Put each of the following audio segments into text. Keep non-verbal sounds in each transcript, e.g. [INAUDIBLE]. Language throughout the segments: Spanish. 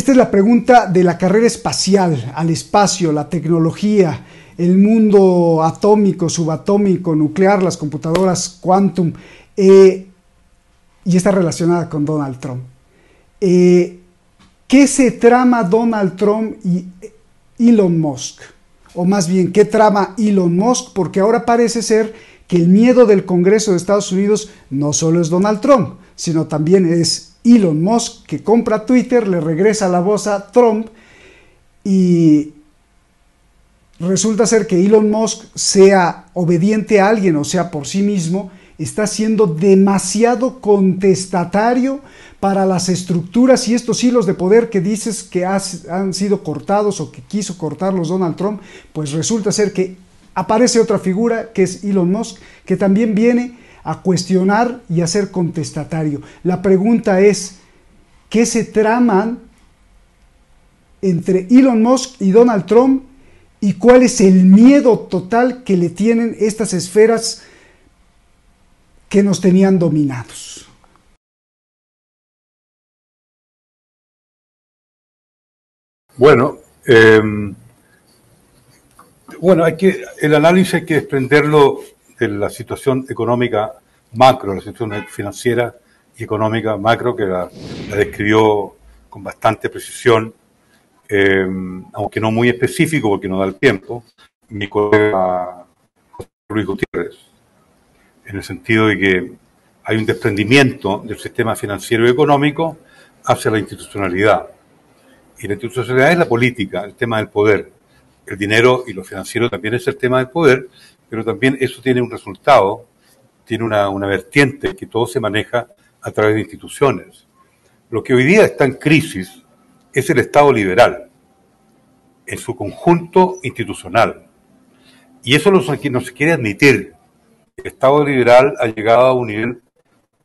Esta es la pregunta de la carrera espacial, al espacio, la tecnología, el mundo atómico, subatómico, nuclear, las computadoras quantum, eh, y está relacionada con Donald Trump. Eh, ¿Qué se trama Donald Trump y Elon Musk? O más bien, ¿qué trama Elon Musk? Porque ahora parece ser que el miedo del Congreso de Estados Unidos no solo es Donald Trump, sino también es Elon Musk que compra Twitter, le regresa la voz a Trump y resulta ser que Elon Musk sea obediente a alguien o sea por sí mismo, está siendo demasiado contestatario para las estructuras y estos hilos de poder que dices que han sido cortados o que quiso cortarlos Donald Trump, pues resulta ser que aparece otra figura que es Elon Musk, que también viene a cuestionar y a ser contestatario. La pregunta es, ¿qué se traman entre Elon Musk y Donald Trump y cuál es el miedo total que le tienen estas esferas que nos tenían dominados? Bueno, em, bueno, hay que, el análisis hay que desprenderlo de la situación económica macro, la situación financiera y económica macro, que la, describió con bastante precisión, eh, aunque no muy específico porque no da el tiempo, mi colega Luis Gutiérrez, en el sentido de que hay un desprendimiento del sistema financiero y económico hacia la institucionalidad. Y la institucionalidad es la política, el tema del poder. El dinero y lo financiero también es el tema del poder, pero también eso tiene un resultado, tiene una, una vertiente que todo se maneja a través de instituciones. Lo que hoy día está en crisis es el Estado liberal, en su conjunto institucional. Y eso no se quiere admitir. El Estado liberal ha llegado a un nivel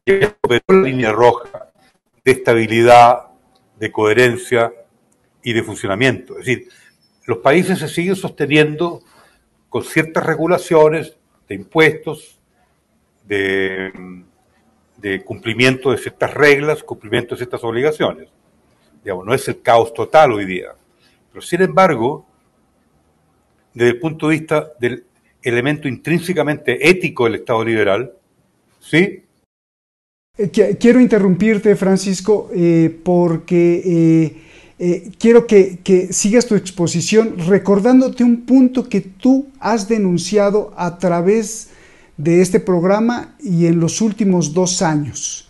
que superó la línea roja de estabilidad, de coherencia y de funcionamiento. Es decir, los países se siguen sosteniendo con ciertas regulaciones de impuestos, de, cumplimiento de ciertas reglas, cumplimiento de ciertas obligaciones. Digamos, no es el caos total hoy día. Pero sin embargo, desde el punto de vista del elemento intrínsecamente ético del Estado liberal, ¿sí? Eh, quiero interrumpirte, Francisco, eh, porque eh, eh, quiero que, sigas tu exposición recordándote un punto que tú has denunciado a través de este programa y en los últimos dos años.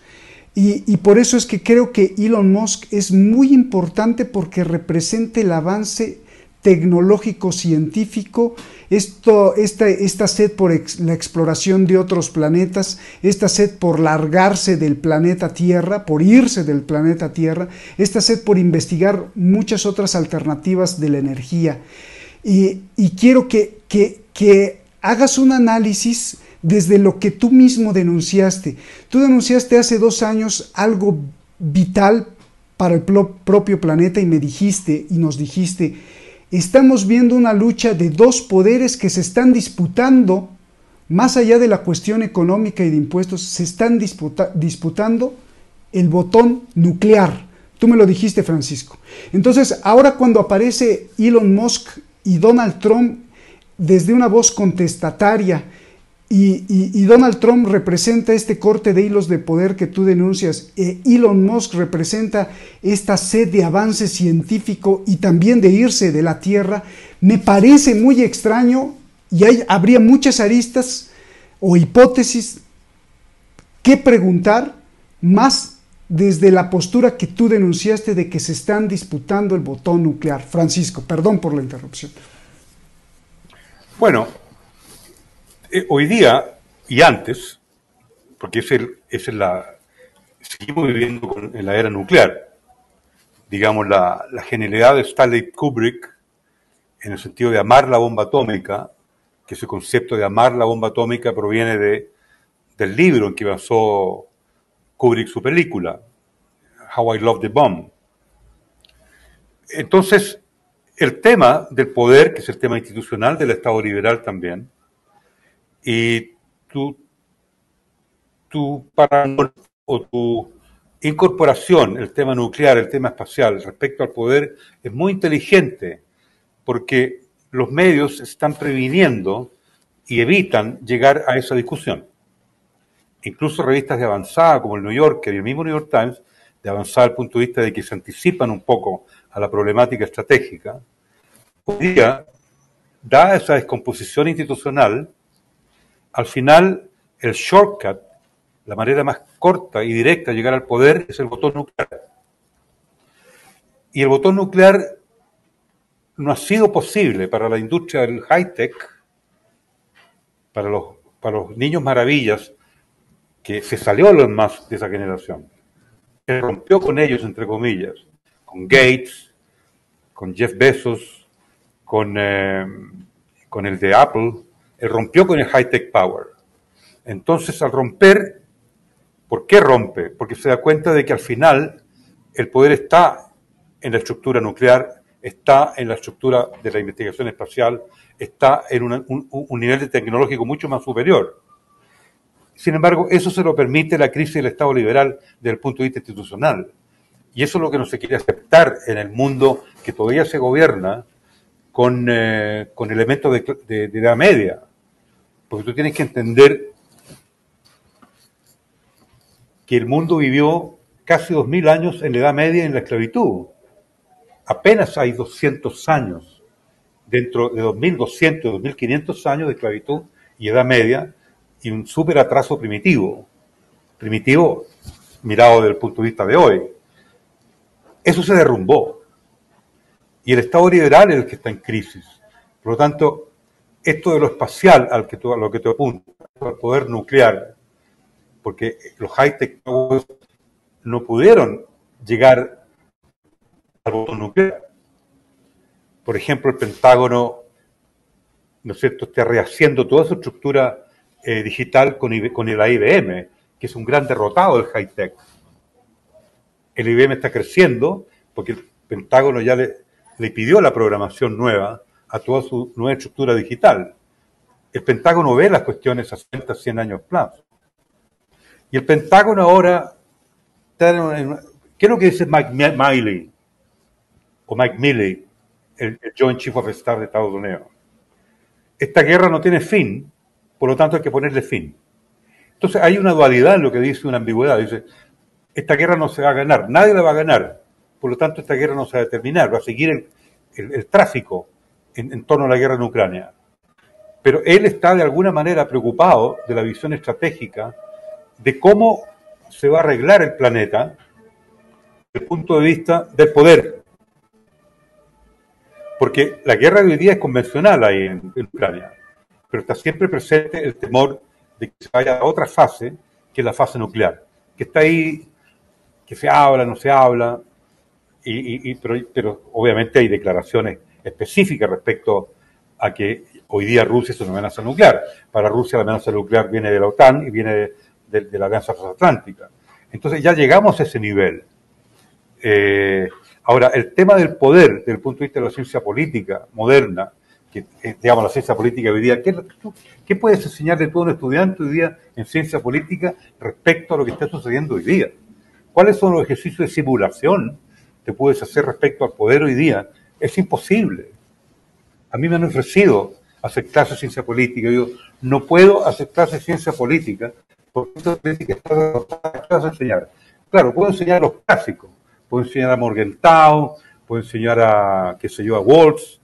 Y, y, por eso es que creo que Elon Musk es muy importante porque representa el avance tecnológico científico, esta, esta sed por la exploración de otros planetas, esta sed por largarse del planeta Tierra, por irse del planeta Tierra, esta sed por investigar muchas otras alternativas de la energía. Y, quiero que, que, que hagas un análisis desde lo que tú mismo denunciaste. Tú denunciaste hace dos años algo vital para el propio planeta y me dijiste y nos dijiste, estamos viendo una lucha de dos poderes que se están disputando, más allá de la cuestión económica y de impuestos, se están disputando el botón nuclear. Tú me lo dijiste, Francisco. Entonces, ahora cuando aparece Elon Musk y Donald Trump desde una voz contestataria, y, Donald Trump representa este corte de hilos de poder que tú denuncias. Eh, Elon Musk representa esta sed de avance científico y también de irse de la Tierra. Me parece muy extraño y hay, habría muchas aristas o hipótesis que preguntar más desde la postura que tú denunciaste de que se están disputando el botón nuclear. Francisco, perdón por la interrupción. Bueno, eh, hoy día y antes, porque es, el, es la, seguimos viviendo en la era nuclear, digamos, la, la genialidad de Stanley Kubrick, en el sentido de amar la bomba atómica, que ese concepto de amar la bomba atómica proviene de, del libro en que basó Kubrick su película, How I Love the Bomb. Entonces, el tema del poder, que es el tema institucional del Estado liberal también, y tu paranoia o tu incorporación, el tema nuclear, el tema espacial, respecto al poder, es muy inteligente, porque los medios están previniendo y evitan llegar a esa discusión. Incluso revistas de avanzada como el New Yorker y el mismo New York Times, de avanzada al punto de vista de que se anticipan un poco a la problemática estratégica, hoy día, dada esa descomposición institucional, al final el shortcut, la manera más corta y directa de llegar al poder es el botón nuclear. Y el botón nuclear no ha sido posible para la industria del high-tech, para los, para los niños maravillas, que se salió los más de esa generación. Se rompió con ellos, entre comillas, con Gates, con Jeff Bezos, con, eh, el de Apple, rompió con el high-tech power. Entonces, al romper, ¿por qué rompe? Porque se da cuenta de que al final el poder está en la estructura nuclear, está en la estructura de la investigación espacial, está en un, nivel tecnológico mucho más superior. Sin embargo, eso se lo permite la crisis del Estado liberal desde el punto de vista institucional. Y eso es lo que no se quiere aceptar en el mundo que todavía se gobierna con, eh, con elementos de, de, de, edad media. Porque tú tienes que entender que el mundo vivió casi dos mil años en la edad media en la esclavitud apenas hay 200 años, dentro de 2.200, 2.500 años de esclavitud y edad media, y un súper atraso primitivo, primitivo mirado desde el punto de vista de hoy. Eso se derrumbó. Y el Estado liberal es el que está en crisis. Por lo tanto, esto de lo espacial al que a lo que te apunta, al poder nuclear, porque los high-tech no pudieron llegar al botón nuclear. Por ejemplo, el Pentágono, ¿no es cierto?, está rehaciendo toda su estructura eh, digital con, con el IBM, que es un gran derrotado del high-tech. El IBM está creciendo porque el Pentágono ya le pidió la programación nueva a toda su nueva estructura digital. El Pentágono ve las cuestiones a 60, 100 años plazo. Y el Pentágono ahora está en ¿Qué es lo que dice Mike Miley? o Mike Milley, el, Joint Chief of Staff de Estados Unidos. Esta guerra no tiene fin, por lo tanto hay que ponerle fin. Entonces hay una dualidad en lo que dice, una ambigüedad. Dice, esta guerra no se va a ganar, nadie la va a ganar, por lo tanto esta guerra no se va a terminar, va a seguir el, tráfico en, en torno a la guerra en Ucrania. Pero él está de alguna manera preocupado de la visión estratégica de cómo se va a arreglar el planeta desde el punto de vista del poder, porque la guerra de hoy día es convencional ahí en, Ucrania, pero está siempre presente el temor de que se vaya a otra fase, que es la fase nuclear, que está ahí, que se habla, no se habla, y, pero, obviamente hay declaraciones específicas respecto a que hoy día Rusia es una amenaza nuclear. Para Rusia la amenaza nuclear viene de la OTAN y viene de, la Alianza Transatlántica. Entonces ya llegamos a ese nivel. Eh, Ahora, el tema del poder, desde el punto de vista de la ciencia política moderna, que eh, digamos la ciencia política hoy día, ¿qué, ¿qué, puedes enseñarle a un estudiante hoy día en ciencia política respecto a lo que está sucediendo hoy día? ¿Cuáles son los ejercicios de simulación que puedes hacer respecto al poder hoy día? Es imposible. A mí me han ofrecido clases de ciencia política. Yo no puedo clases de ciencia política porque ciencia política está ¿Qué vas a enseñar? Claro, puedo enseñar los clásicos, puedo enseñar a Morgenthau, puedo enseñar a, qué sé yo, a Waltz,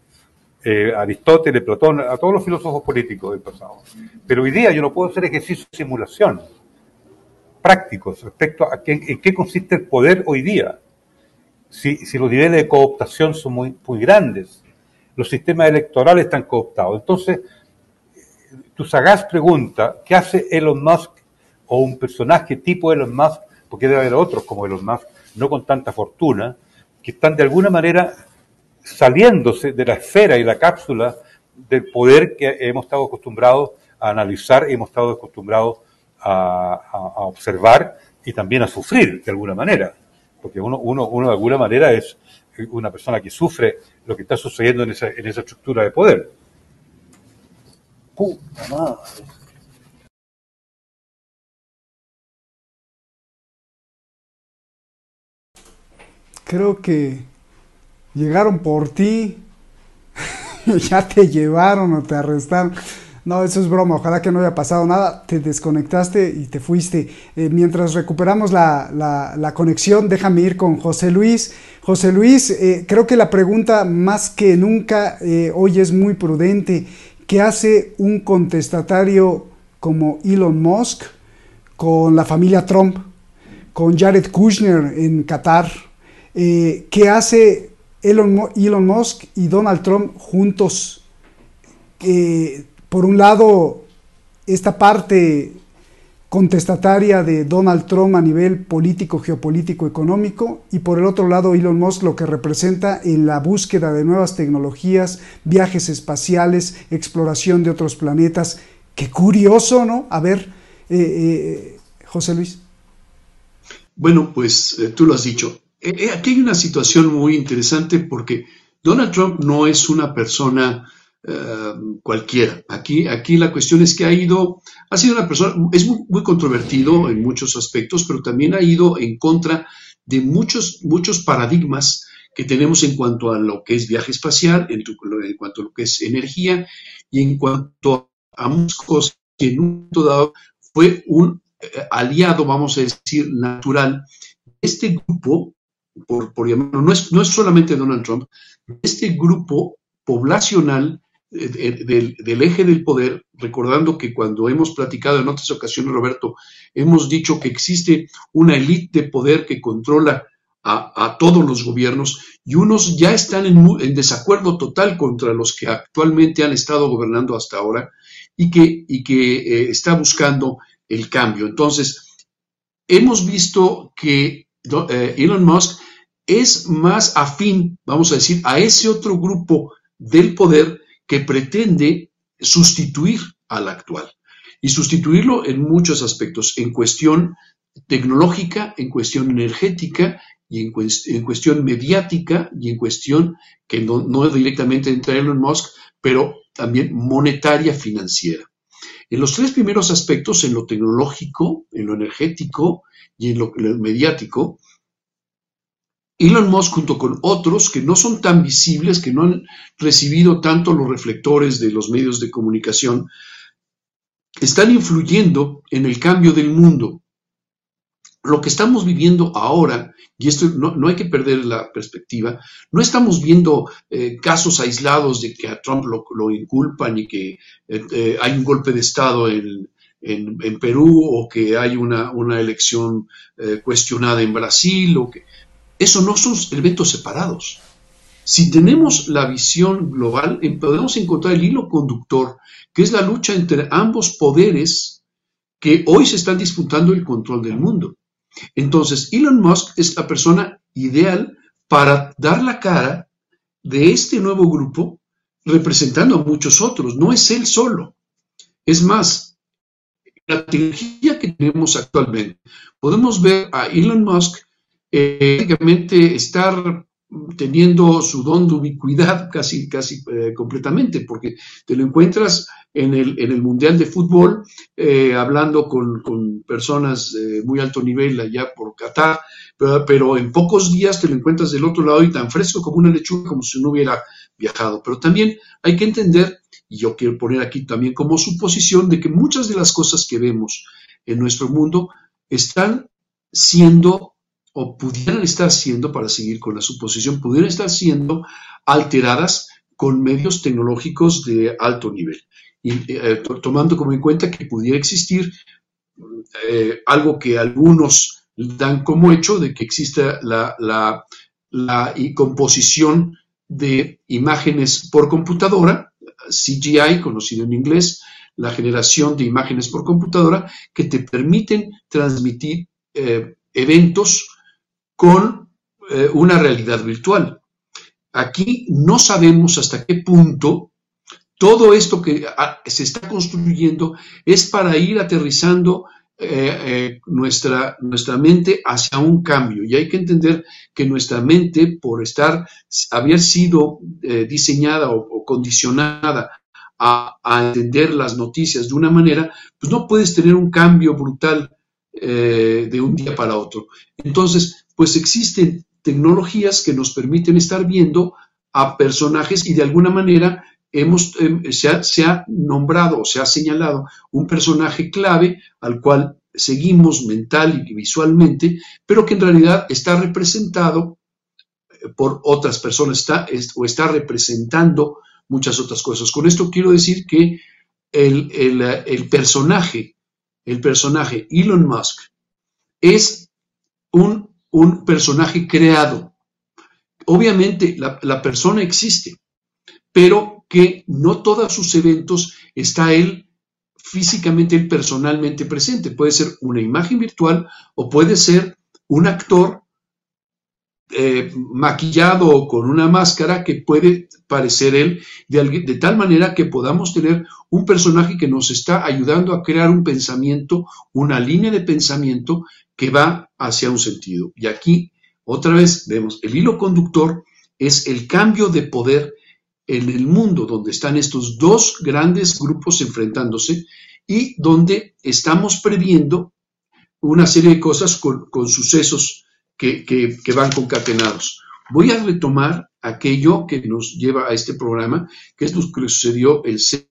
eh, Aristóteles, Platón, a todos los filósofos políticos del pasado. Pero hoy día yo no puedo hacer ejercicios de simulación prácticos respecto a qué, en qué consiste el poder hoy día. Si, los niveles de cooptación son muy, muy grandes, los sistemas electorales están cooptados. Entonces, tu sagaz pregunta, ¿qué hace Elon Musk o un personaje tipo Elon Musk? Porque debe haber otros como Elon Musk, no con tanta fortuna, que están de alguna manera saliéndose de la esfera y la cápsula del poder que hemos estado acostumbrados a analizar hemos estado acostumbrados a, observar y también a sufrir de alguna manera porque uno, uno, uno de alguna manera es una persona que sufre lo que está sucediendo en esa, en esa estructura de poder. Puta madre. Creo que llegaron por ti, [LAUGHS] ya te llevaron o te arrestaron. No, eso es broma, ojalá que no haya pasado nada, te desconectaste y te fuiste. Eh, mientras recuperamos la, conexión, déjame ir con José Luis. José Luis, eh, creo que la pregunta más que nunca eh, hoy es muy prudente. ¿Qué hace un contestatario como Elon Musk con la familia Trump, con Jared Kushner en Qatar? ¿Qué hace Elon, Elon Musk y Donald Trump juntos? Por un lado, esta parte contestataria de Donald Trump a nivel político, geopolítico, económico, y por el otro lado Elon Musk lo que representa en la búsqueda de nuevas tecnologías, viajes espaciales, exploración de otros planetas. Qué curioso, ¿no? A ver, eh, eh, José Luis. Bueno, pues eh, tú lo has dicho. aquí hay una situación muy interesante porque Donald Trump no es una persona eh, cualquiera. Aquí, aquí la cuestión es que ha ido, ha sido una persona, es muy, controvertido en muchos aspectos, pero también ha ido en contra de muchos, muchos paradigmas que tenemos en cuanto a lo que es viaje espacial, en, cuanto a lo que es energía y en cuanto a muchas cosas que en un momento dado fue un eh, aliado, vamos a decir, natural. Este grupo, por, por llamarlo, no es, no es solamente Donald Trump, este grupo poblacional del, eje del poder, recordando que cuando hemos platicado en otras ocasiones, Roberto, hemos dicho que existe una élite de poder que controla a, todos los gobiernos y unos ya están en, desacuerdo total contra los que actualmente han estado gobernando hasta ahora y que, y que eh, está buscando el cambio. Entonces, hemos visto que eh, Elon Musk es más afín, vamos a decir, a ese otro grupo del poder que pretende sustituir al actual y sustituirlo en muchos aspectos, en cuestión tecnológica, en cuestión energética y en, cuestión mediática y en cuestión que no, no directamente entra Elon Musk, pero también monetaria financiera. En los tres primeros aspectos, en lo tecnológico, en lo energético y en lo mediático, Elon Musk junto con otros que no son tan visibles, que no han recibido tanto los reflectores de los medios de comunicación, están influyendo en el cambio del mundo. Lo que estamos viviendo ahora, y esto no, hay que perder la perspectiva, no estamos viendo eh, casos aislados de que a Trump lo, inculpan y que eh, eh, hay un golpe de Estado en, Perú o que hay una elección cuestionada en Brasil o que eso no son eventos separados. Si tenemos la visión global, podemos encontrar el hilo conductor, que es la lucha entre ambos poderes que hoy se están disputando el control del mundo. Entonces, Elon Musk es la persona ideal para dar la cara de este nuevo grupo, representando a muchos otros. No es él solo. Es más, la tecnología que tenemos actualmente, podemos ver a Elon Musk prácticamente estar teniendo su don de ubicuidad casi, casi eh, completamente, porque te lo encuentras en el, en el Mundial de Fútbol, eh, hablando con, personas de muy alto nivel allá por Qatar, pero, en pocos días te lo encuentras del otro lado y tan fresco como una lechuga, como si no hubiera viajado. Pero también hay que entender, y yo quiero poner aquí también como suposición, de que muchas de las cosas que vemos en nuestro mundo están siendo o pudieran estar siendo, para seguir con la suposición, pudieran estar siendo alteradas con medios tecnológicos de alto nivel. Y, eh, tomando como en cuenta que pudiera existir eh, algo que algunos dan como hecho de que exista la, la, la composición de imágenes por computadora, CGI, conocido en inglés, la generación de imágenes por computadora, que te permiten transmitir eh, eventos con eh, una realidad virtual. Aquí no sabemos hasta qué punto todo esto que ah, se está construyendo es para ir aterrizando eh, eh, nuestra, nuestra mente hacia un cambio. Y hay que entender que nuestra mente, por estar, haber sido diseñada o, condicionada a, a, entender las noticias de una manera, pues no puedes tener un cambio brutal de un día para otro. Entonces, pues existen tecnologías que nos permiten estar viendo a personajes y de alguna manera hemos, em, se, ha, nombrado o se ha señalado un personaje clave al cual seguimos mental y visualmente, pero que en realidad está representado eh, por otras personas está, o está representando muchas otras cosas. Con esto quiero decir que el, el, el personaje, el personaje Elon Musk es un, un personaje creado. Obviamente la, persona existe, pero que no todos sus eventos está él físicamente, él personalmente presente. Puede ser una imagen virtual o puede ser un actor eh, maquillado con una máscara que puede parecer él de, tal manera que podamos tener un personaje que nos está ayudando a crear un pensamiento, una línea de pensamiento que va hacia un sentido. Y aquí, otra vez, vemos, el hilo conductor es el cambio de poder en el mundo donde están estos dos grandes grupos enfrentándose y donde estamos previendo una serie de cosas con sucesos que, van concatenados. Voy a retomar aquello que nos lleva a este programa, que es lo que sucedió el 6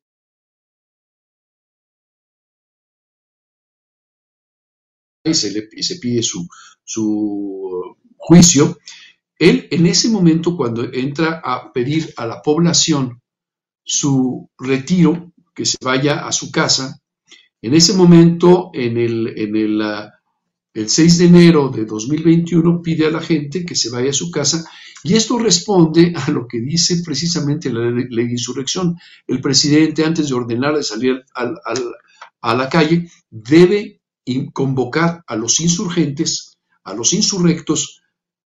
se, le, se pide su, su juicio, él en ese momento cuando entra a pedir a la población su retiro, que se vaya a su casa, en ese momento, en el, en el, uh, el 6 de enero de 2021, pide a la gente que se vaya a su casa y esto responde a lo que dice precisamente la ley de insurrección. El presidente, antes de ordenar de salir al, al, a la calle, debe convocar a los insurgentes, a los insurrectos,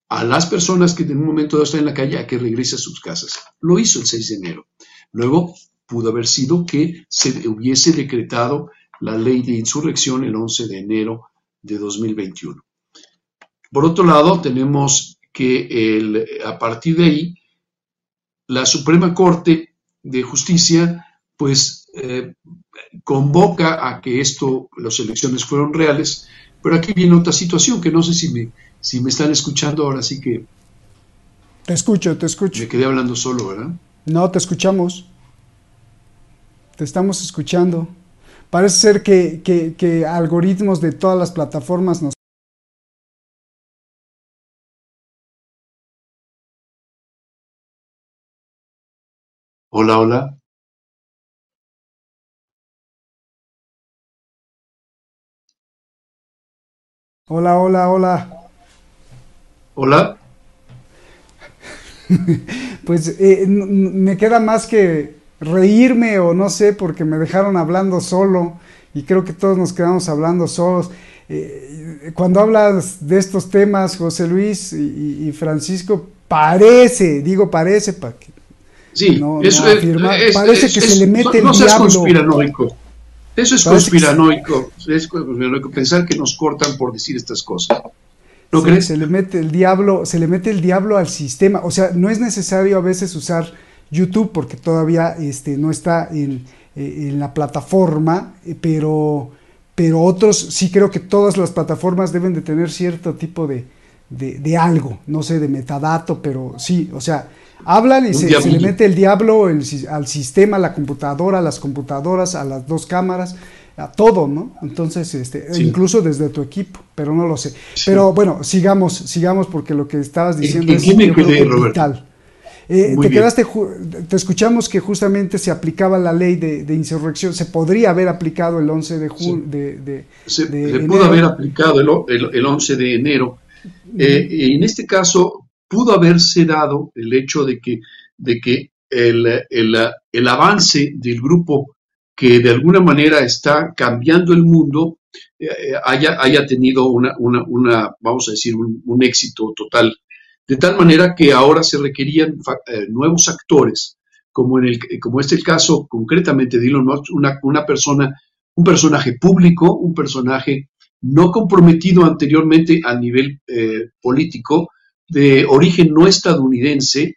a las personas que en un momento dado están en la calle a que regrese a sus casas. Lo hizo el 6 de enero. Luego pudo haber sido que se hubiese decretado la ley de insurrección el 11 de enero de 2021. Por otro lado, tenemos que el, a partir de ahí, la Suprema Corte de Justicia, pues, eh, convoca a que esto, las elecciones fueron reales, pero aquí viene otra situación que no sé si me, si me están escuchando ahora, sí que... Te escucho, te escucho. Me quedé hablando solo, ¿verdad? No, te escuchamos. Te estamos escuchando. Parece ser que, que, que algoritmos de todas las plataformas nos Hola, hola. Hola, hola, hola. Hola. [LAUGHS] pues eh, me queda más que reírme o no sé, porque me dejaron hablando solo y creo que todos nos quedamos hablando solos. Eh, cuando hablas de estos temas, José Luis y, y Francisco, parece, digo parece, para que sí, no, eso no es, parece es, que es, se le mete no, el diablo. conspiranoico. Eso es parece conspiranoico, es conspiranoico, pensar que nos cortan por decir estas cosas. ¿No crees? Se le mete el diablo, se le mete el diablo al sistema. O sea, no es necesario a veces usar YouTube porque todavía este, no está en, en la plataforma, pero, pero otros sí creo que todas las plataformas deben de tener cierto tipo de, de, de algo, no sé, de metadato, pero sí, o sea, hablan y se, se, le mete el diablo el, al sistema, a la computadora, a las computadoras, a las dos cámaras, a todo, ¿no? Entonces, este, sí. incluso desde tu equipo, pero no lo sé. Sí. Pero bueno, sigamos, sigamos porque lo que estabas diciendo ¿En, es qué me quedé, vital. Eh, te quedaste, te escuchamos que justamente se aplicaba la ley de, de insurrección, se podría haber aplicado el 11 de junio. Sí. De, de, se, de se pudo haber aplicado el, el, el 11 de enero. Eh, en este caso, pudo haberse dado el hecho de que, de que el, el, el, avance del grupo que de alguna manera está cambiando el mundo eh, haya, haya, tenido una, una, una, vamos a decir, un, un éxito total de tal manera que ahora se requerían eh, nuevos actores, como, en el, como es el caso concretamente de Elon Musk, una, una persona, un personaje público, un personaje no comprometido anteriormente a nivel eh, político, de origen no estadounidense,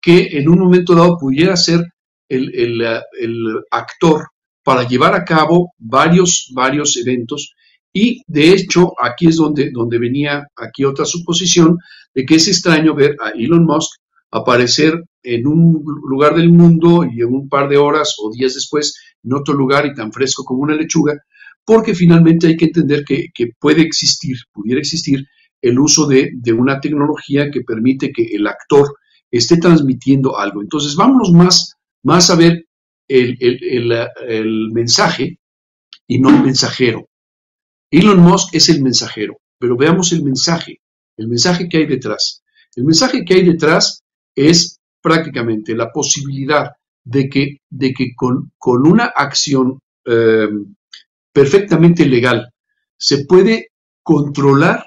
que en un momento dado pudiera ser el, el, el actor para llevar a cabo varios, varios eventos Y de hecho, aquí es donde, donde venía aquí otra suposición de que es extraño ver a Elon Musk aparecer en un lugar del mundo y en un par de horas o días después en otro lugar y tan fresco como una lechuga, porque finalmente hay que entender que, puede existir, pudiera existir el uso de, una tecnología que permite que el actor esté transmitiendo algo. Entonces, vámonos más, más a ver el, el mensaje y no el mensajero. Elon Musk es el mensajero, pero veamos el mensaje, el mensaje que hay detrás. El mensaje que hay detrás es prácticamente la posibilidad de que, de que con, una acción em, perfectamente legal se puede controlar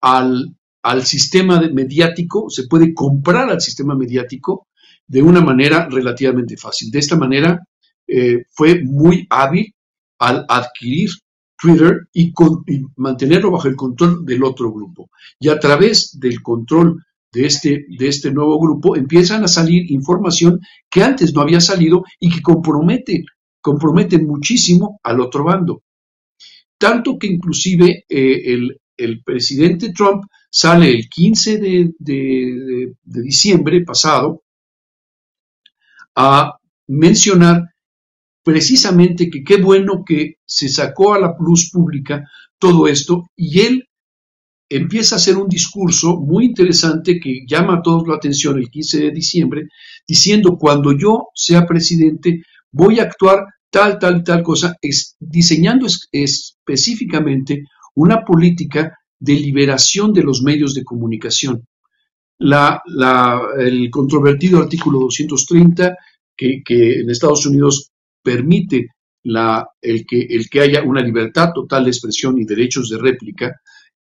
al, al sistema mediático, se puede comprar al sistema mediático de una manera relativamente fácil. De esta manera eh, fue muy hábil al adquirir Twitter y, y, mantenerlo bajo el control del otro grupo. Y a través del control de este, de este nuevo grupo empiezan a salir información que antes no había salido y que compromete, compromete muchísimo al otro bando. Tanto que inclusive eh, el, presidente Trump sale el 15 de, de diciembre pasado a mencionar precisamente que qué bueno que se sacó a la luz pública todo esto y él empieza a hacer un discurso muy interesante que llama a todos la atención el 15 de diciembre, diciendo, cuando yo sea presidente, voy a actuar tal, tal tal cosa, es, diseñando específicamente una política de liberación de los medios de comunicación. La, el controvertido artículo 230, que, que en Estados Unidos permite la, el, que, el que haya una libertad total de expresión y derechos de réplica,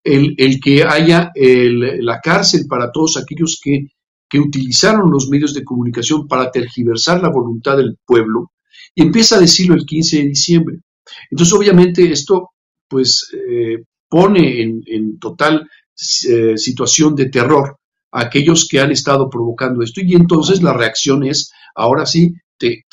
el, que haya la cárcel para todos aquellos que, utilizaron los medios de comunicación para tergiversar la voluntad del pueblo, y empieza a decirlo el 15 de diciembre. Entonces, obviamente, esto pues eh, pone en, total eh, situación de terror a aquellos que han estado provocando esto, y entonces la reacción es, ahora sí, te,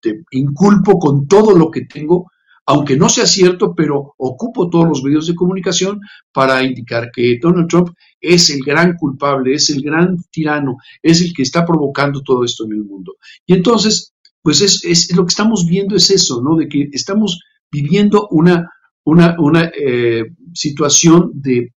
te inculpo con todo lo que tengo aunque no sea cierto, pero ocupo todos los medios de comunicación para indicar que Donald Trump es el gran culpable, es el gran tirano, es el que está provocando todo esto en el mundo. Y entonces, pues es, lo que estamos viendo es eso, ¿no? De que estamos viviendo una, una, una eh, situación de,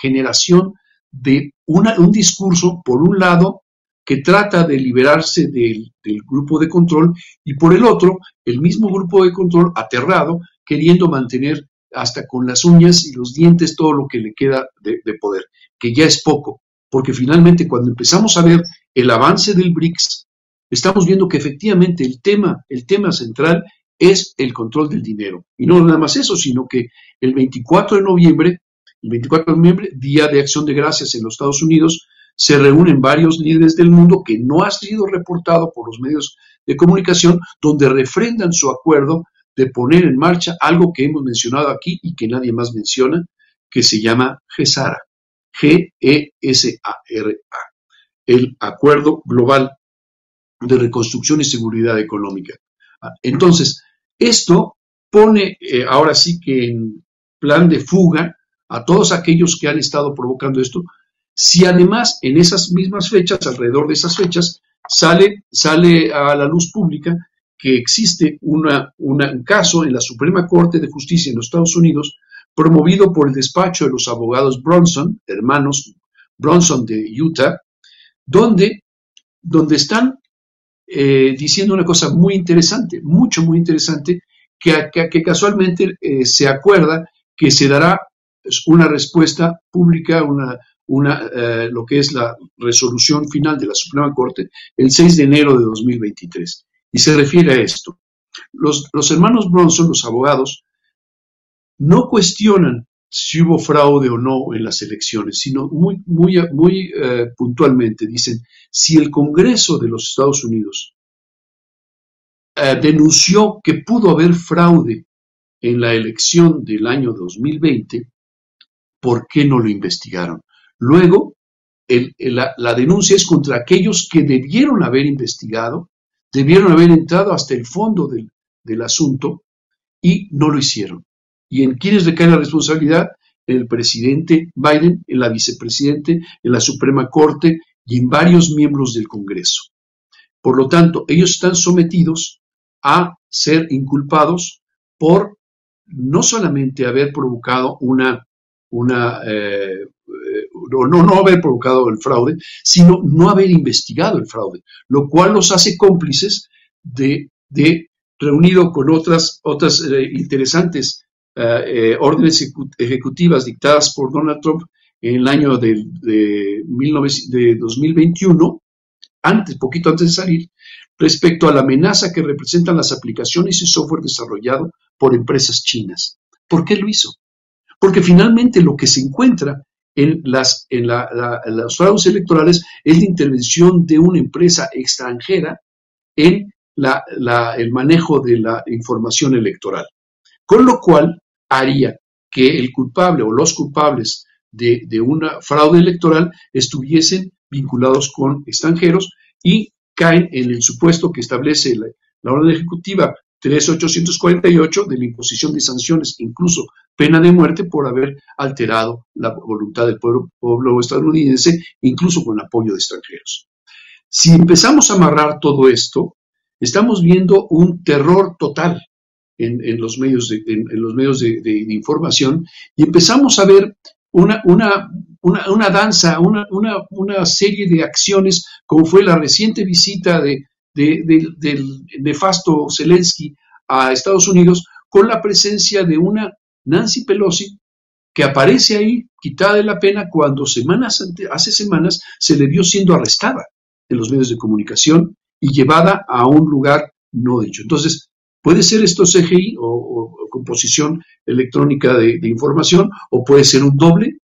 generación de un discurso, por un lado, que trata de liberarse del, grupo de control y por el otro, el mismo grupo de control aterrado, queriendo mantener hasta con las uñas y los dientes todo lo que le queda de, poder, que ya es poco, porque finalmente cuando empezamos a ver el avance del BRICS, estamos viendo que efectivamente el tema, el tema central es el control del dinero. Y no nada más eso, sino que el 24 de noviembre, el 24 de noviembre, Día de Acción de Gracias en los Estados Unidos, se reúnen varios líderes del mundo que no ha sido reportado por los medios de comunicación, donde refrendan su acuerdo de poner en marcha algo que hemos mencionado aquí y que nadie más menciona, que se llama GESARA, G-E-S-A-R-A, el Acuerdo Global de Reconstrucción y Seguridad Económica. Entonces, esto pone eh, ahora sí que en plan de fuga a todos aquellos que han estado provocando esto, si además en esas mismas fechas, alrededor de esas fechas, sale, sale a la luz pública que existe un caso en la Suprema Corte de Justicia en los Estados Unidos, promovido por el despacho de los abogados Bronson, hermanos Bronson de Utah, donde, donde están eh, diciendo una cosa muy interesante, mucho, muy interesante, que, que, casualmente eh, se acuerda que se dará una respuesta pública, una, una, eh, lo que es la resolución final de la Suprema Corte el 6 de enero de 2023. Y se refiere a esto. Los, los hermanos Bronson, los abogados, no cuestionan si hubo fraude o no en las elecciones, sino muy, muy, muy eh, puntualmente dicen, si el Congreso de los Estados Unidos eh, denunció que pudo haber fraude en la elección del año 2020, ¿por qué no lo investigaron? Luego, la, denuncia es contra aquellos que debieron haber investigado, debieron haber entrado hasta el fondo del, asunto y no lo hicieron. ¿Y en quiénes recae la responsabilidad? En el presidente Biden, en la vicepresidente, en la Suprema Corte y en varios miembros del Congreso. Por lo tanto, ellos están sometidos a ser inculpados por no solamente haber provocado una, eh, no, haber provocado el fraude, sino no haber investigado el fraude, lo cual los hace cómplices de, de reunido con otras, otras eh, interesantes eh, órdenes ejecutivas dictadas por Donald Trump en el año de, de, de 2021, antes, poquito antes de salir, respecto a la amenaza que representan las aplicaciones y software desarrollado por empresas chinas. ¿Por qué lo hizo? Porque finalmente lo que se encuentra en, las, en, los fraudes electorales es la intervención de una empresa extranjera en el manejo de la información electoral. Con lo cual haría que el culpable o los culpables de, de una fraude electoral estuviesen vinculados con extranjeros y caen en el supuesto que establece la, orden ejecutiva 3848 de la imposición de sanciones, incluso pena de muerte por haber alterado la voluntad del pueblo, estadounidense, incluso con apoyo de extranjeros. Si empezamos a amarrar todo esto, estamos viendo un terror total en, los medios, de, información y empezamos a ver una, danza, una, una, serie de acciones, como fue la reciente visita de, del nefasto Zelensky a Estados Unidos, con la presencia de una Nancy Pelosi que aparece ahí quitada de la pena cuando semanas hace semanas se le vio siendo arrestada en los medios de comunicación y llevada a un lugar no dicho. Entonces, puede ser esto CGI o, composición electrónica de, información o puede ser un doble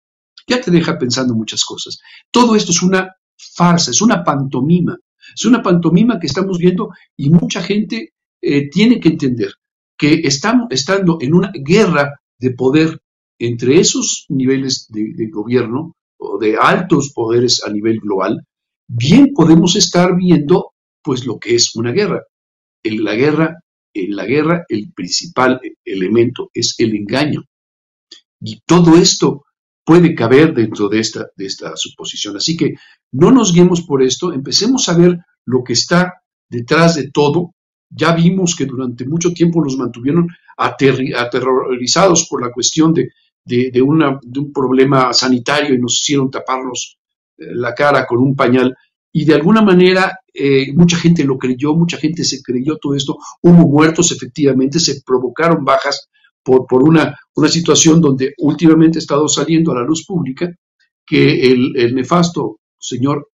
ya te deja pensando muchas cosas. Todo esto es una farsa, es una pantomima, es una pantomima que estamos viendo y mucha gente eh, tiene que entender que estamos estando en una guerra de poder entre esos niveles de, gobierno o de altos poderes a nivel global, bien podemos estar viendo pues lo que es una guerra. En la guerra, en la guerra el principal elemento es el engaño. Y todo esto puede caber dentro de esta, de esta suposición. Así que no nos guiemos por esto, empecemos a ver lo que está detrás de todo. Ya vimos que durante mucho tiempo nos mantuvieron aterrorizados por la cuestión de, un problema sanitario y nos hicieron taparnos eh, la cara con un pañal. Y de alguna manera eh, mucha gente lo creyó, mucha gente se creyó todo esto. Hubo muertos, efectivamente, se provocaron bajas por, una, una, situación donde últimamente ha estado saliendo a la luz pública que el, nefasto señor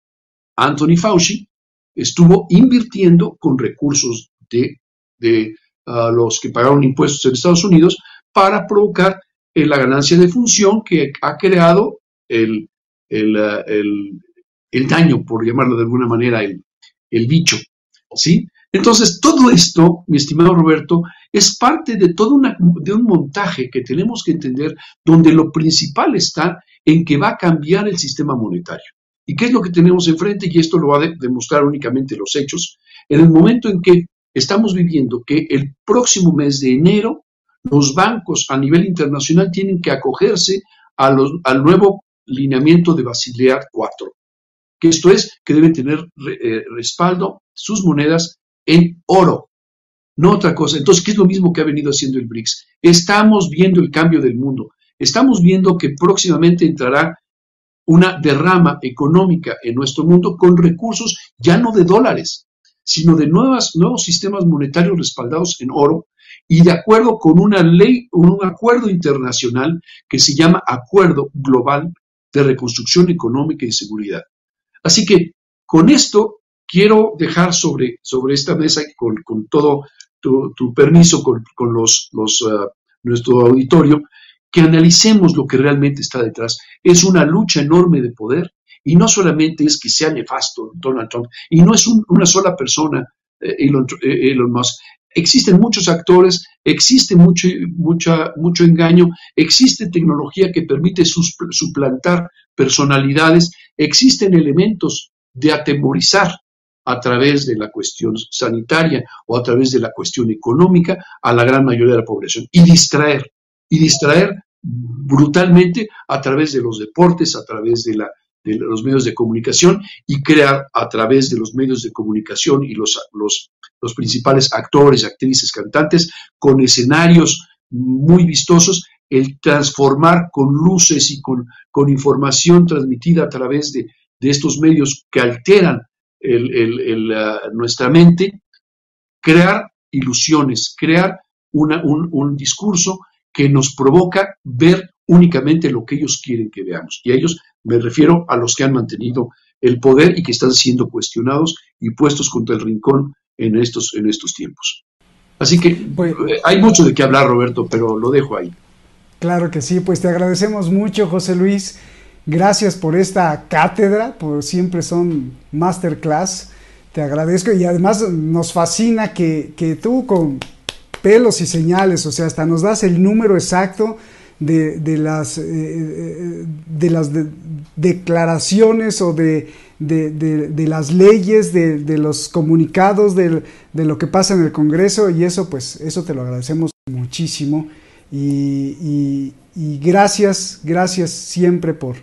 Anthony Fauci estuvo invirtiendo con recursos de, de los que pagaron impuestos en Estados Unidos para provocar eh, la ganancia de función que ha creado el, ah, el, el, daño, por llamarlo de alguna manera, el, el bicho. ¿sí? Entonces, todo esto, mi estimado Roberto, es parte de todo una, de un montaje que tenemos que entender donde lo principal está en que va a cambiar el sistema monetario. ¿Y qué es lo que tenemos enfrente? Y esto lo va a demostrar únicamente los hechos. En el momento en que estamos viviendo que el próximo mes de enero los bancos a nivel internacional tienen que acogerse a los, al nuevo lineamiento de Basilea 4, que esto es que deben tener eh, respaldo sus monedas en oro, no otra cosa. Entonces, ¿qué es lo mismo que ha venido haciendo el BRICS? Estamos viendo el cambio del mundo. Estamos viendo que próximamente entrará una derrama económica en nuestro mundo con recursos ya no de dólares, sino de nuevos sistemas monetarios respaldados en oro y de acuerdo con una ley, un acuerdo internacional que se llama Acuerdo Global de Reconstrucción Económica y Seguridad. Así que con esto quiero dejar sobre, sobre esta mesa con, con todo tu, permiso con, los, los uh, nuestro auditorio, que analicemos lo que realmente está detrás. Es una lucha enorme de poder y no solamente es que sea nefasto Donald Trump y no es una sola persona eh, Elon, eh, Elon, Musk. Existen muchos actores, existe mucho, mucha, mucho engaño, existe tecnología que permite suplantar personalidades, existen elementos de atemorizar a través de la cuestión sanitaria o a través de la cuestión económica a la gran mayoría de la población y distraer. y distraer brutalmente a través de los deportes, a través de, la, de los medios de comunicación y crear a través de los medios de comunicación y los, los, los principales actores, actrices, cantantes, con escenarios muy vistosos, el transformar con luces y con, con información transmitida a través de, de estos medios que alteran el, el, nuestra mente, crear ilusiones, crear una, un, un discurso que nos provoca ver únicamente lo que ellos quieren que veamos. Y a ellos me refiero a los que han mantenido el poder y que están siendo cuestionados y puestos contra el rincón en estos, en estos tiempos. Así que pues, eh, hay mucho de qué hablar, Roberto, pero lo dejo ahí. Claro que sí, pues te agradecemos mucho, José Luis. Gracias por esta cátedra, por siempre son masterclass. Te agradezco y además nos fascina que, que tú con pelos y señales, o sea, hasta nos das el número exacto de, de las, eh, eh, de las declaraciones o de, de, las leyes, de, los comunicados, de, lo que pasa en el Congreso y eso pues eso te lo agradecemos muchísimo y, y, gracias, gracias siempre por,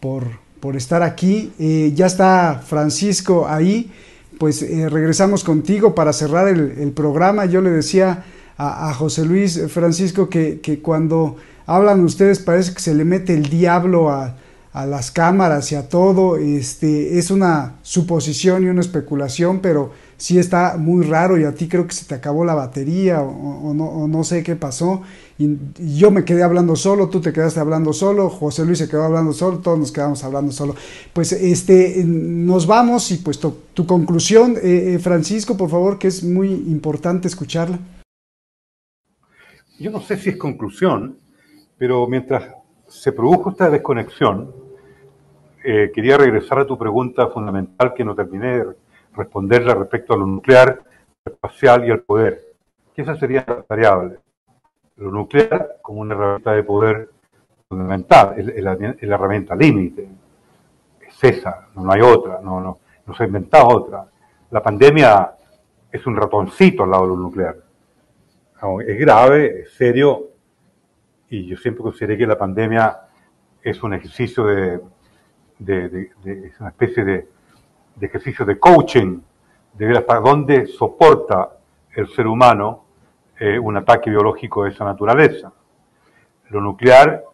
por, por estar aquí. Eh, ya está Francisco ahí pues regresamos contigo para cerrar el, programa. Yo le decía a, José Luis Francisco que, cuando hablan ustedes parece que se le mete el diablo a, las cámaras y a todo. Este, es una suposición y una especulación, pero sí está muy raro y a ti creo que se te acabó la batería o, no, no, sé qué pasó. Y, yo me quedé hablando solo, tú te quedaste hablando solo, José Luis se quedó hablando solo, todos nos quedamos hablando solo. Pues este, nos vamos y pues tu, conclusión, eh, eh, Francisco, por favor, que es muy importante escucharla. Yo no sé si es conclusión, pero mientras se produjo esta desconexión, eh, quería regresar a tu pregunta fundamental que no terminé de responderla respecto a lo nuclear, espacial y al poder. Que esa sería la variable. Lo nuclear como una herramienta de poder fundamental, es, la, herramienta límite. Es esa, no, hay otra, no, no, no se ha inventado otra. La pandemia es un ratoncito al lado de lo nuclear. Es grave, es serio, y yo siempre consideré que la pandemia es un ejercicio de, de es una especie de ejercicio de coaching, de ver hasta dónde soporta el ser humano eh, un ataque biológico de esa naturaleza. Lo nuclear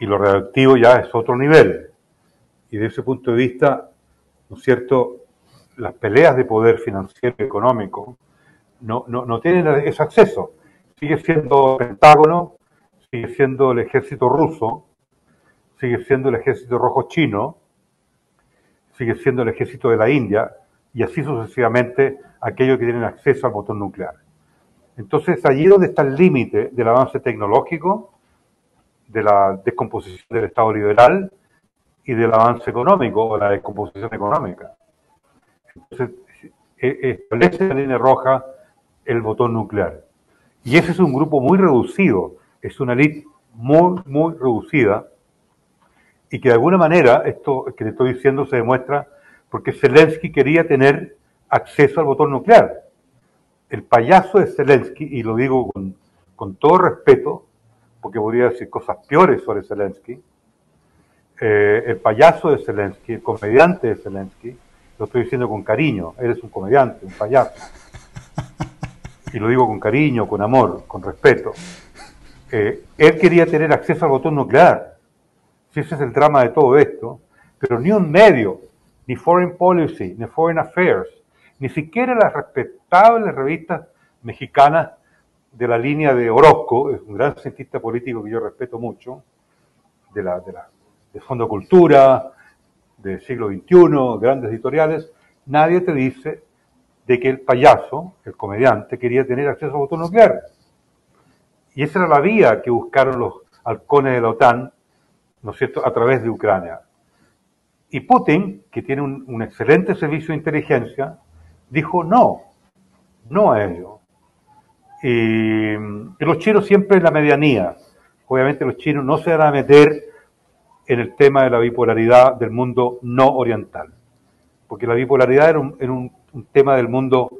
y lo radioactivo ya es otro nivel. Y de ese punto de vista, ¿no es cierto?, las peleas de poder financiero y económico no, no, no tienen ese acceso. Sigue siendo Pentágono, sigue siendo el ejército ruso, sigue siendo el ejército rojo chino, sigue siendo el ejército de la India y así sucesivamente aquellos que tienen acceso al botón nuclear. Entonces, allí donde está el límite del avance tecnológico, de la descomposición del Estado liberal y del avance económico o la descomposición económica. Entonces, e, establece la línea roja el botón nuclear. Y ese es un grupo muy reducido, es una elite muy, muy reducida, y que de alguna manera, esto que le estoy diciendo se demuestra porque Zelensky quería tener acceso al botón nuclear. El payaso de Zelensky, y lo digo con, todo respeto, porque podría decir cosas peores sobre Zelensky, eh, el payaso de Zelensky, el comediante de Zelensky, lo estoy diciendo con cariño, él es un comediante, un payaso. Y lo digo con cariño, con amor, con respeto. Él quería tener acceso al botón nuclear si ese es el drama de todo esto, pero ni un medio, ni Foreign Policy, ni Foreign Affairs, ni siquiera las respetables revistas mexicanas de la línea de Orozco, es un gran cientista político que yo respeto mucho, de la, de la de Fondo Cultura, del siglo XXI, grandes editoriales, nadie te dice de que el payaso, el comediante, quería tener acceso a botón nuclear. Y esa era la vía que buscaron los halcones de la OTAN ¿no es cierto?, a través de Ucrania. Y Putin, que tiene un, excelente servicio de inteligencia, dijo no, no a ello. Y, los chinos siempre en la medianía. Obviamente los chinos no se van a meter en el tema de la bipolaridad del mundo no oriental, porque la bipolaridad era un, tema del mundo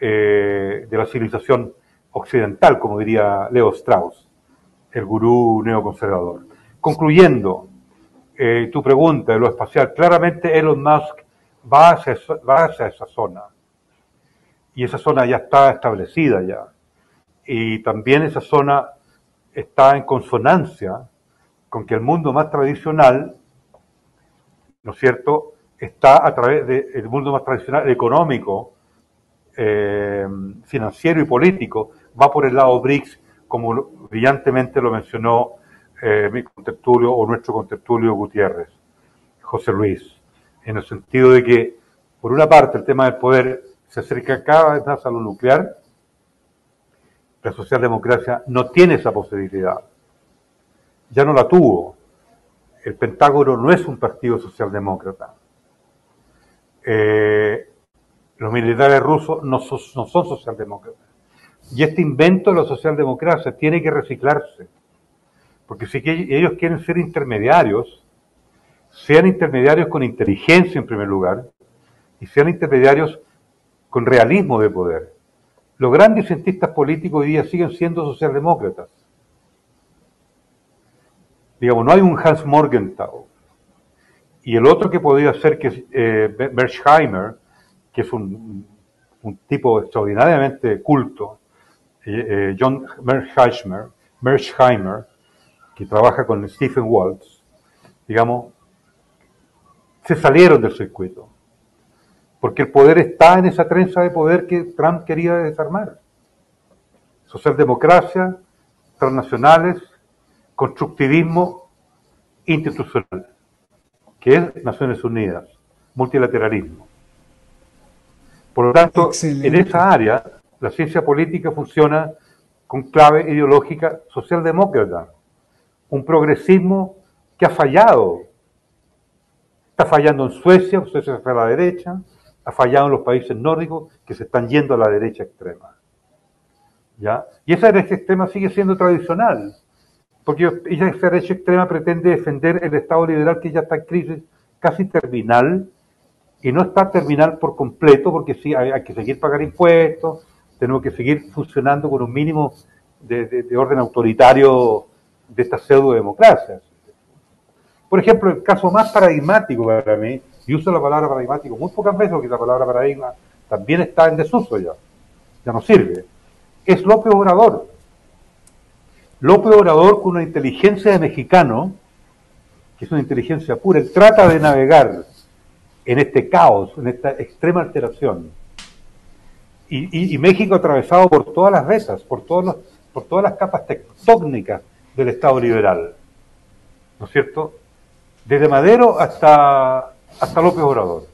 eh, de la civilización occidental, como diría Leo Strauss. el gurú neoconservador. Concluyendo eh, tu pregunta de lo espacial, claramente Elon Musk va hacia, esa zona. Y esa zona ya está establecida ya. Y también esa zona está en consonancia con que el mundo más tradicional, ¿no es cierto?, está a través del mundo más tradicional económico, eh, financiero y político, va por el lado BRICS, como brillantemente lo mencionó eh, mi contertulio o nuestro contertulio Gutiérrez, José Luis, en el sentido de que, por una parte, el tema del poder se acerca cada vez más a lo nuclear, la socialdemocracia no tiene esa posibilidad. Ya no la tuvo. El Pentágono no es un partido socialdemócrata. Eh, los militares rusos no, no son socialdemócratas. Y este invento de la socialdemocracia tiene que reciclarse. Porque si ellos quieren ser intermediarios, sean intermediarios con inteligencia en primer lugar, y sean intermediarios con realismo de poder. Los grandes cientistas políticos hoy día siguen siendo socialdemócratas. Digamos, no hay un Hans Morgenthau. Y el otro que podría ser que es eh, Mersheimer, que es un, tipo extraordinariamente culto, eh, John Mersheimer, Mersheimer, que trabaja con Stephen Waltz, digamos, se salieron del circuito porque el poder está en esa trenza de poder que Trump quería desarmar. Socialdemocracia, transnacionales, constructivismo institucional, que es Naciones Unidas, multilateralismo. Por lo tanto, en esa área, la ciencia política funciona con clave ideológica socialdemócrata, un progresismo que ha fallado. Está fallando en Suecia, Suecia está a la derecha, ha fallado en los países nórdicos que se están yendo a la derecha extrema. ¿Ya? Y esa derecha extrema sigue siendo tradicional, porque esa derecha extrema pretende defender el Estado liberal que ya está en crisis casi terminal, y no está terminal por completo, porque sí, hay, que seguir pagando impuestos, tenemos que seguir funcionando con un mínimo de, orden autoritario de estas pseudo democracias. Por ejemplo, el caso más paradigmático para mí y uso la palabra paradigmático muy pocas veces porque la palabra paradigma también está en desuso ya, ya no sirve. Es López Obrador. López Obrador con una inteligencia de mexicano, que es una inteligencia pura, él trata de navegar en este caos, en esta extrema alteración. Y, México atravesado por todas las vetas, por, por todas las capas tectónicas del Estado liberal. ¿No es cierto? Desde Madero hasta hasta López Obrador,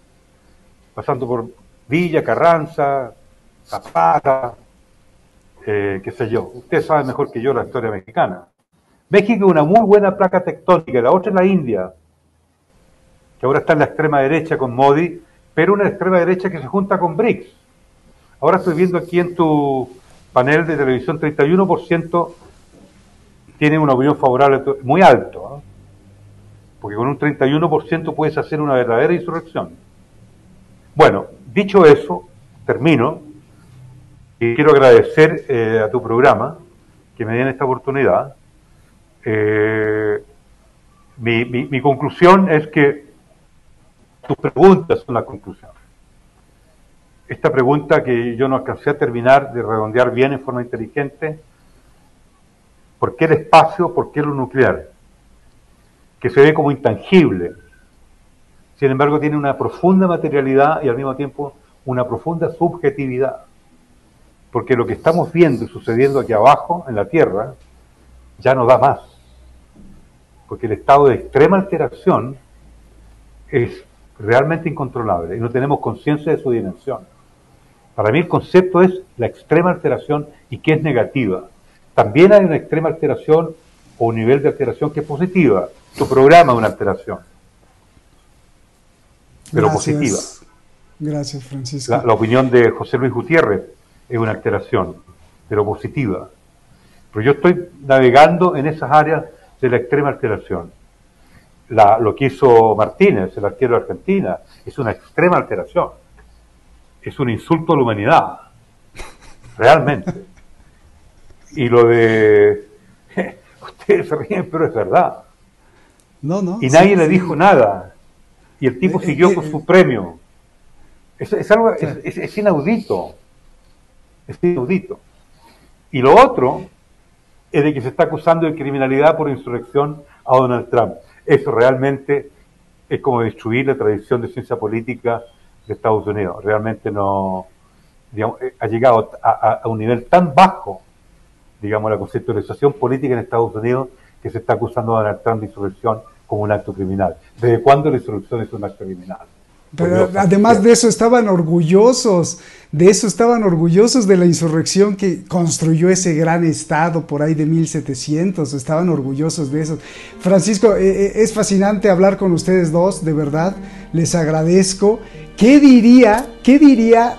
pasando por Villa, Carranza, Zapata, eh, qué sé yo. Usted sabe mejor que yo la historia mexicana. México es una muy buena placa tectónica, la otra es la India, que ahora está en la extrema derecha con Modi, pero una extrema derecha que se junta con BRICS. Ahora estoy viendo aquí en tu panel de televisión, 31% tiene una opinión favorable, muy alto. ¿eh? porque con un 31% puedes hacer una verdadera insurrección. Bueno, dicho eso, termino y quiero agradecer eh, a tu programa que me den esta oportunidad. Eh, mi, conclusión es que tus preguntas son la conclusión. Esta pregunta que yo no alcancé a terminar de redondear bien en forma inteligente, ¿por qué el espacio? ¿Por qué lo nuclear? que se ve como intangible. Sin embargo, tiene una profunda materialidad y al mismo tiempo una profunda subjetividad. Porque lo que estamos viendo y sucediendo aquí abajo, en la Tierra, ya no da más. Porque el estado de extrema alteración es realmente incontrolable y no tenemos conciencia de su dimensión. Para mí el concepto es la extrema alteración y que es negativa. También hay una extrema alteración o un nivel de alteración que es positiva, tu programa es una alteración, pero positiva. Gracias, Francisco. La, opinión de José Luis Gutiérrez es una alteración, pero positiva. Pero yo estoy navegando en esas áreas de la extrema alteración. lo que hizo Martínez, el arquero de Argentina, es una extrema alteración. Es un insulto a la humanidad. Realmente. Y lo de [LAUGHS] Ustedes se ríen, pero es verdad. No, no. Y nadie le dijo nada. Y el tipo Eh, siguió eh, con eh. su premio. Es, es algo, es, es inaudito. Es inaudito. Y lo otro es de que se está acusando de criminalidad por insurrección a Donald Trump. Eso realmente es como destruir la tradición de ciencia política de Estados Unidos. Realmente no, digamos, eh, ha llegado a, a- un nivel tan bajo, digamos, la conceptualización política en Estados Unidos que se está acusando a Donald Trump de insurrección como un acto criminal. ¿Desde cuándo la insurrección es un acto criminal? Pero Dios, además de eso estaban orgullosos, de eso estaban orgullosos de la insurrección que construyó ese gran estado por ahí de 1700, estaban orgullosos de eso. Francisco, eh, eh, es fascinante hablar con ustedes dos, de verdad, les agradezco. ¿Qué diría, qué diría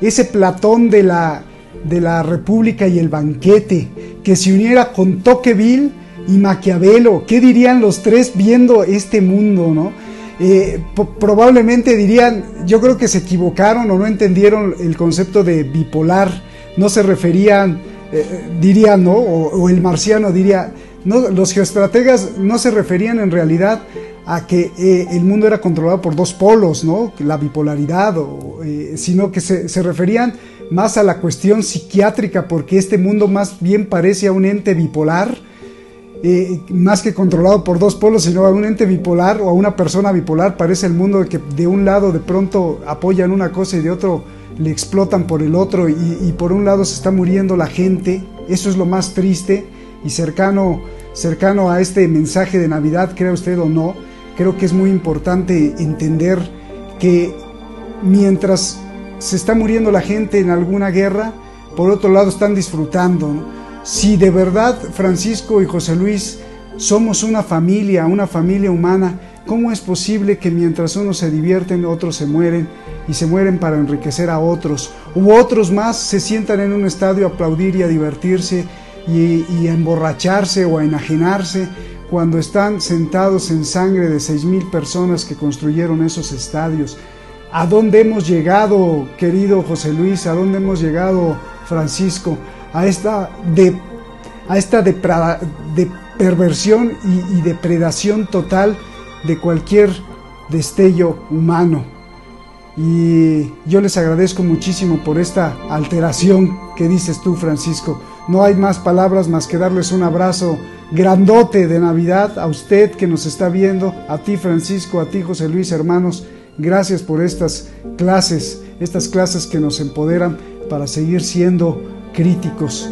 ese Platón de la, de la República y el banquete que se uniera con Tocqueville y Maquiavelo? ¿Qué dirían los tres viendo este mundo, no? Eh, probablemente dirían, yo creo que se equivocaron o no entendieron el concepto de bipolar, no se referían, eh, dirían, ¿no? O, o el marciano diría, no, los geoestrategas no se referían en realidad a que eh, el mundo era controlado por dos polos, ¿no? La bipolaridad, eh, sino que se, se referían más a la cuestión psiquiátrica, porque este mundo más bien parece a un ente bipolar, eh, más que controlado por dos polos, sino a un ente bipolar o a una persona bipolar. Parece el mundo que de un lado de pronto apoyan una cosa y de otro le explotan por el otro y, y por un lado se está muriendo la gente. Eso es lo más triste y cercano, cercano a este mensaje de Navidad, crea usted o no. Creo que es muy importante entender que mientras se está muriendo la gente en alguna guerra, por otro lado están disfrutando. Si de verdad Francisco y José Luis somos una familia, una familia humana, ¿cómo es posible que mientras unos se divierten, otros se mueren y se mueren para enriquecer a otros? U otros más se sientan en un estadio a aplaudir y a divertirse y, y a emborracharse o a enajenarse cuando están sentados en sangre de seis mil personas que construyeron esos estadios. ¿A dónde hemos llegado, querido José Luis? ¿A dónde hemos llegado, Francisco? A esta, de, a esta perversión y depredación total de cualquier destello humano. Y yo les agradezco muchísimo por esta alteración que dices tú, Francisco. No hay más palabras más que darles un abrazo grandote de Navidad a usted que nos está viendo, a ti, Francisco, a ti, José Luis, hermanos. Gracias por estas clases, estas clases que nos empoderan para seguir siendo críticos.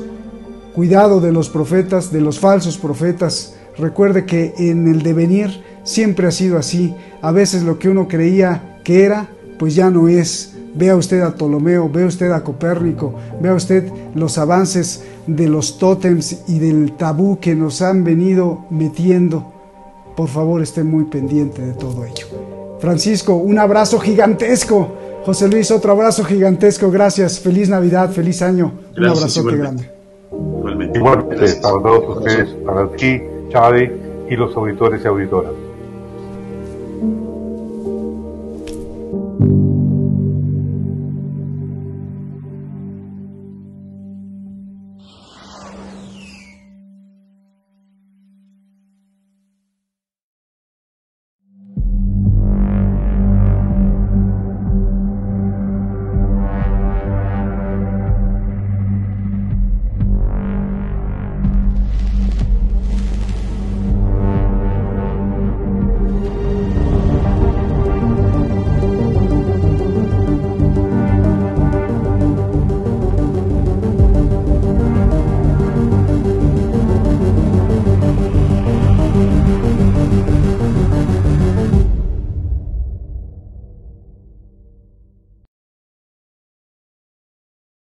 Cuidado de los profetas, de los falsos profetas. Recuerde que en el devenir siempre ha sido así. A veces lo que uno creía que era, pues ya no es. Vea usted a Ptolomeo, vea usted a Copérnico, vea usted los avances de los tótems y del tabú que nos han venido metiendo. Por favor, esté muy pendiente de todo ello. Francisco, un abrazo gigantesco. José Luis, otro abrazo gigantesco. Gracias. Feliz Navidad, feliz año. un Gracias, abrazote igualmente. grande. Igualmente. Para todos ustedes, para ti, Chávez y los auditores y auditoras.